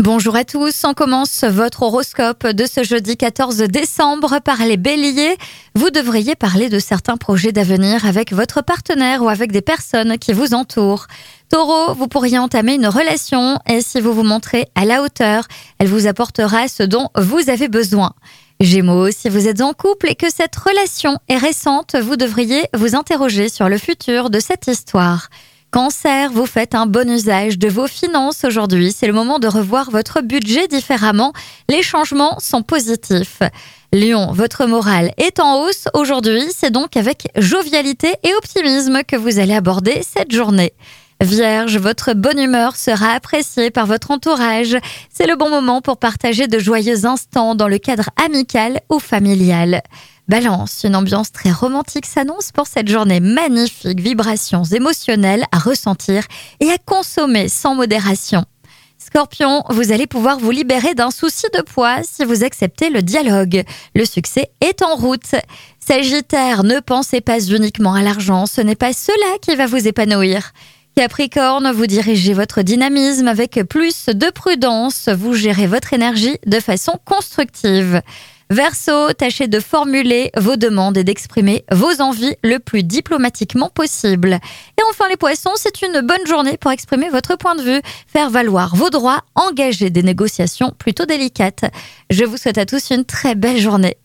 Bonjour à tous, on commence votre horoscope de ce jeudi 14 décembre par les béliers. Vous devriez parler de certains projets d'avenir avec votre partenaire ou avec des personnes qui vous entourent. Taureau, vous pourriez entamer une relation et si vous vous montrez à la hauteur, elle vous apportera ce dont vous avez besoin. Gémeaux, si vous êtes en couple et que cette relation est récente, vous devriez vous interroger sur le futur de cette histoire. Cancer, vous faites un bon usage de vos finances aujourd'hui. C'est le moment de revoir votre budget différemment. Les changements sont positifs. Lion, votre morale est en hausse aujourd'hui. C'est donc avec jovialité et optimisme que vous allez aborder cette journée. Vierge, votre bonne humeur sera appréciée par votre entourage. C'est le bon moment pour partager de joyeux instants dans le cadre amical ou familial. Balance, une ambiance très romantique s'annonce pour cette journée magnifique, vibrations émotionnelles à ressentir et à consommer sans modération. Scorpion, vous allez pouvoir vous libérer d'un souci de poids si vous acceptez le dialogue. Le succès est en route. Sagittaire, ne pensez pas uniquement à l'argent, ce n'est pas cela qui va vous épanouir. Capricorne, vous dirigez votre dynamisme avec plus de prudence, vous gérez votre énergie de façon constructive. Verseau, tâchez de formuler vos demandes et d'exprimer vos envies le plus diplomatiquement possible. Et enfin les poissons, c'est une bonne journée pour exprimer votre point de vue, faire valoir vos droits, engager des négociations plutôt délicates. Je vous souhaite à tous une très belle journée.